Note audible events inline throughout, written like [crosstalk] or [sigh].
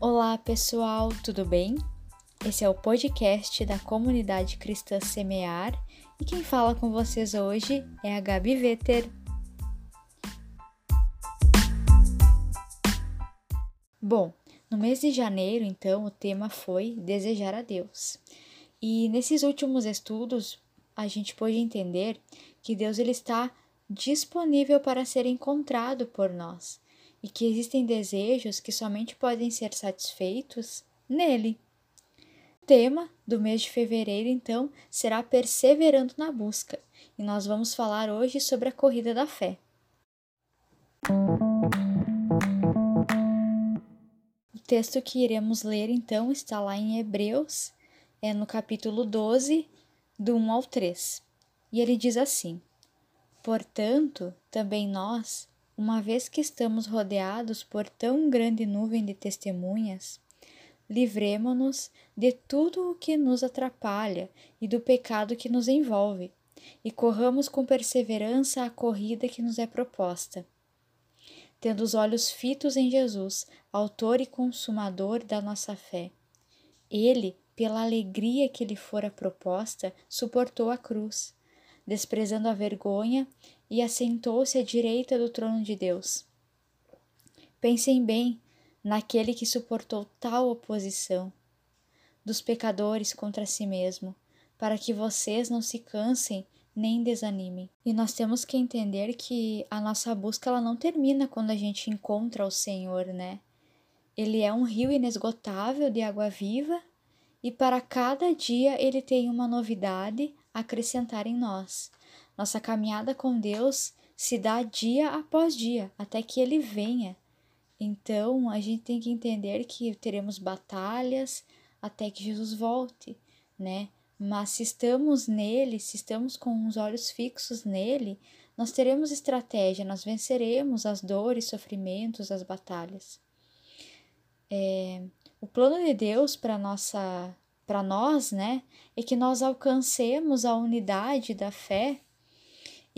Olá, pessoal, tudo bem? Esse é o podcast da comunidade cristã Semear e quem fala com vocês hoje é a Gabi Vetter. Bom, no mês de janeiro, então, o tema foi Desejar a Deus. E nesses últimos estudos, a gente pôde entender que Deus ele está disponível para ser encontrado por nós e que existem desejos que somente podem ser satisfeitos nele. O tema do mês de fevereiro, então, será Perseverando na Busca, e nós vamos falar hoje sobre a corrida da fé. O texto que iremos ler, então, está lá em Hebreus, é no capítulo 12, do 1 ao 3. E ele diz assim: Portanto, também nos uma vez que estamos rodeados por tão grande nuvem de testemunhas, livremo-nos de tudo o que nos atrapalha e do pecado que nos envolve, e corramos com perseverança a corrida que nos é proposta. Tendo os olhos fitos em Jesus, Autor e Consumador da nossa fé. Ele, pela alegria que lhe fora proposta, suportou a cruz, desprezando a vergonha e assentou-se à direita do trono de Deus. Pensem bem naquele que suportou tal oposição dos pecadores contra si mesmo, para que vocês não se cansem nem desanimem. E nós temos que entender que a nossa busca ela não termina quando a gente encontra o Senhor, né? Ele é um rio inesgotável de água viva e para cada dia ele tem uma novidade a acrescentar em nós. Nossa caminhada com Deus se dá dia após dia, até que Ele venha. Então, a gente tem que entender que teremos batalhas até que Jesus volte, né? Mas se estamos nele, se estamos com os olhos fixos nele, nós teremos estratégia, nós venceremos as dores, sofrimentos, as batalhas. É, o plano de Deus para nossa, para nós, né, é que nós alcancemos a unidade da fé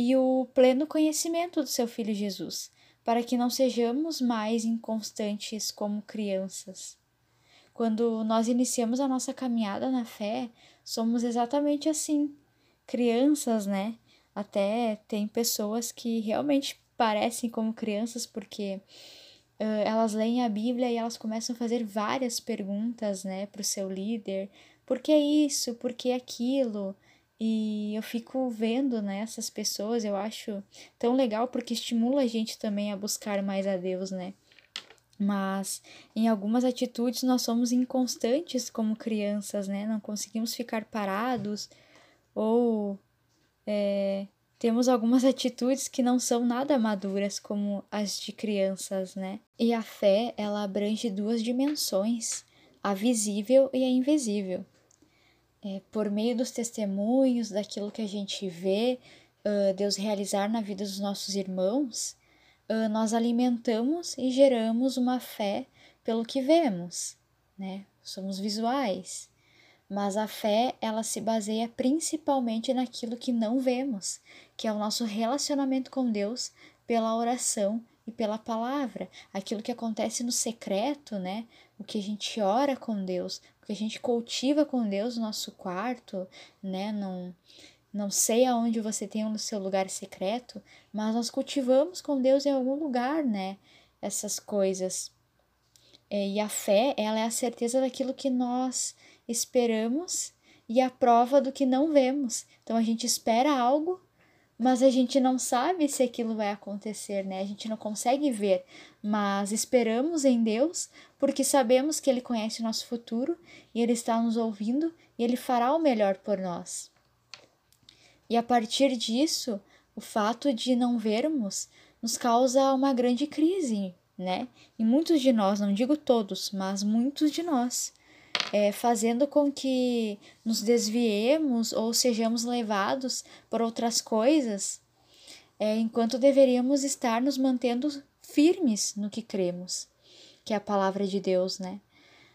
e o pleno conhecimento do seu Filho Jesus, para que não sejamos mais inconstantes como crianças. Quando nós iniciamos a nossa caminhada na fé, somos exatamente assim, crianças, né? Até tem pessoas que realmente parecem como crianças porque uh, elas leem a Bíblia e elas começam a fazer várias perguntas, né, para o seu líder: por que isso? Por que aquilo? E eu fico vendo né, essas pessoas, eu acho tão legal porque estimula a gente também a buscar mais a Deus, né? Mas em algumas atitudes nós somos inconstantes como crianças, né? Não conseguimos ficar parados ou é, temos algumas [laughs] atitudes que não são nada maduras como as de crianças, né? E a fé, ela abrange duas dimensões, a visível e a invisível é, por meio dos testemunhos, daquilo que a gente vê uh, Deus realizar na vida dos nossos irmãos, uh, nós alimentamos e geramos uma fé pelo que vemos, né? Somos visuais. Mas a fé, ela se baseia principalmente naquilo que não vemos, que é o nosso relacionamento com Deus pela oração e pela palavra, aquilo que acontece no secreto, né? O que a gente ora com Deus, o que a gente cultiva com Deus no nosso quarto, né? Não, não sei aonde você tem o seu lugar secreto, mas nós cultivamos com Deus em algum lugar, né? Essas coisas. É, e a fé, ela é a certeza daquilo que nós esperamos e a prova do que não vemos. Então a gente espera algo mas a gente não sabe se aquilo vai acontecer, né? A gente não consegue ver, mas esperamos em Deus porque sabemos que Ele conhece o nosso futuro e Ele está nos ouvindo e Ele fará o melhor por nós. E a partir disso, o fato de não vermos nos causa uma grande crise, né? E muitos de nós, não digo todos, mas muitos de nós é, fazendo com que nos desviemos ou sejamos levados por outras coisas, é, enquanto deveríamos estar nos mantendo firmes no que cremos, que é a palavra de Deus, né?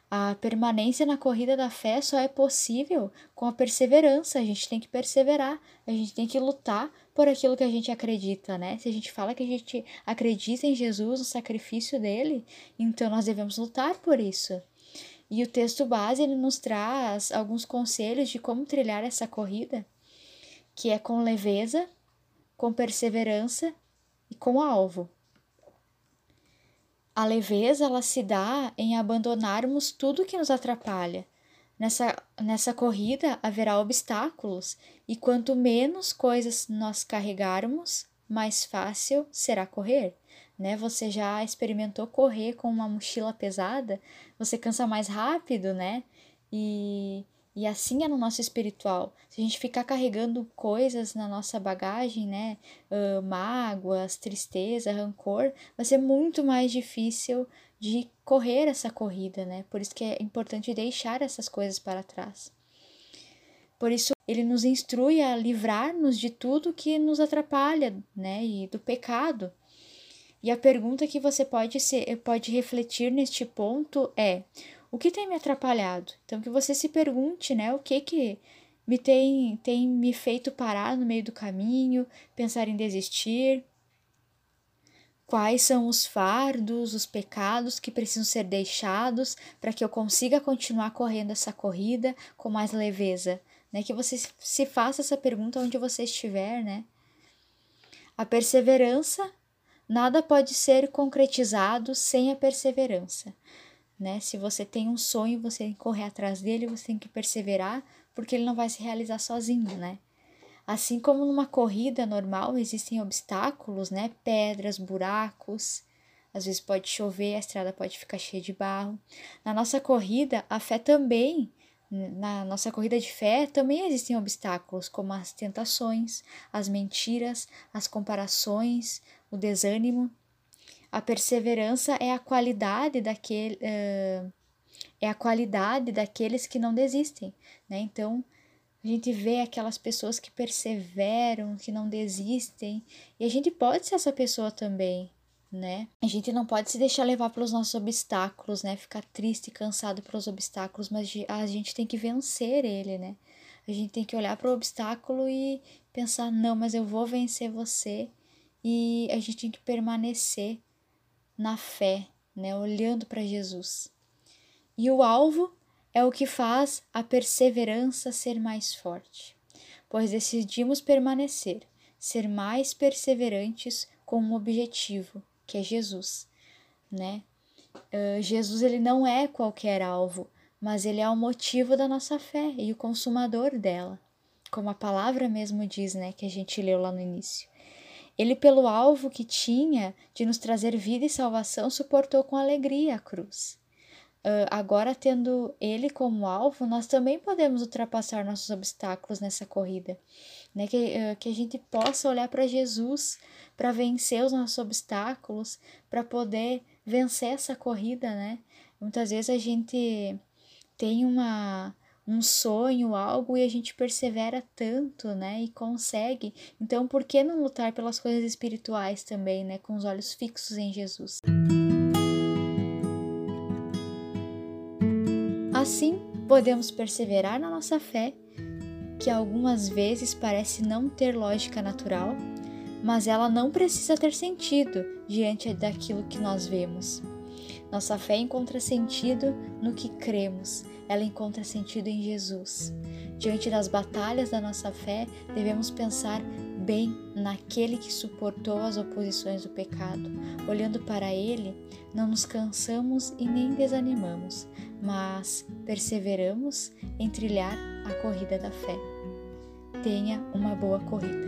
A permanência na corrida da fé só é possível com a perseverança. A gente tem que perseverar, a gente tem que lutar por aquilo que a gente acredita, né? Se a gente fala que a gente acredita em Jesus, no sacrifício dele, então nós devemos lutar por isso. E o texto base ele nos traz alguns conselhos de como trilhar essa corrida, que é com leveza, com perseverança e com alvo. A leveza ela se dá em abandonarmos tudo que nos atrapalha. Nessa, nessa corrida haverá obstáculos, e quanto menos coisas nós carregarmos, mais fácil será correr né? Você já experimentou correr com uma mochila pesada, você cansa mais rápido, né? E, e assim é no nosso espiritual. Se a gente ficar carregando coisas na nossa bagagem, né? Uh, mágoas, tristeza, rancor, vai ser muito mais difícil de correr essa corrida, né? Por isso que é importante deixar essas coisas para trás. Por isso, ele nos instrui a livrar-nos de tudo que nos atrapalha, né? E do pecado. E a pergunta que você pode, ser, pode refletir neste ponto é: o que tem me atrapalhado? Então, que você se pergunte, né? O que que me tem, tem me feito parar no meio do caminho, pensar em desistir? Quais são os fardos, os pecados que precisam ser deixados para que eu consiga continuar correndo essa corrida com mais leveza? Né? Que você se faça essa pergunta onde você estiver, né? A perseverança Nada pode ser concretizado sem a perseverança. Né? Se você tem um sonho, você tem que correr atrás dele, você tem que perseverar, porque ele não vai se realizar sozinho, né? Assim como numa corrida normal existem obstáculos, né? Pedras, buracos, às vezes pode chover, a estrada pode ficar cheia de barro. Na nossa corrida, a fé também, na nossa corrida de fé, também existem obstáculos, como as tentações, as mentiras, as comparações, o desânimo. A perseverança é a qualidade daquele, uh, é a qualidade daqueles que não desistem, né? Então, a gente vê aquelas pessoas que perseveram, que não desistem, e a gente pode ser essa pessoa também, né? A gente não pode se deixar levar pelos nossos obstáculos, né? Ficar triste e cansado pelos obstáculos, mas a gente tem que vencer ele, né? A gente tem que olhar para o obstáculo e pensar: não, mas eu vou vencer você e a gente tem que permanecer na fé, né, olhando para Jesus. E o alvo é o que faz a perseverança ser mais forte, pois decidimos permanecer, ser mais perseverantes com um objetivo, que é Jesus, né? Uh, Jesus ele não é qualquer alvo, mas ele é o motivo da nossa fé e o consumador dela, como a palavra mesmo diz, né, que a gente leu lá no início. Ele, pelo alvo que tinha de nos trazer vida e salvação, suportou com alegria a cruz. Uh, agora, tendo Ele como alvo, nós também podemos ultrapassar nossos obstáculos nessa corrida. Né? Que, uh, que a gente possa olhar para Jesus para vencer os nossos obstáculos, para poder vencer essa corrida, né? Muitas vezes a gente tem uma um sonho, algo, e a gente persevera tanto, né? E consegue. Então, por que não lutar pelas coisas espirituais também, né? Com os olhos fixos em Jesus. Assim, podemos perseverar na nossa fé, que algumas vezes parece não ter lógica natural, mas ela não precisa ter sentido diante daquilo que nós vemos. Nossa fé encontra sentido no que cremos, ela encontra sentido em Jesus. Diante das batalhas da nossa fé, devemos pensar bem naquele que suportou as oposições do pecado. Olhando para ele, não nos cansamos e nem desanimamos, mas perseveramos em trilhar a corrida da fé. Tenha uma boa corrida.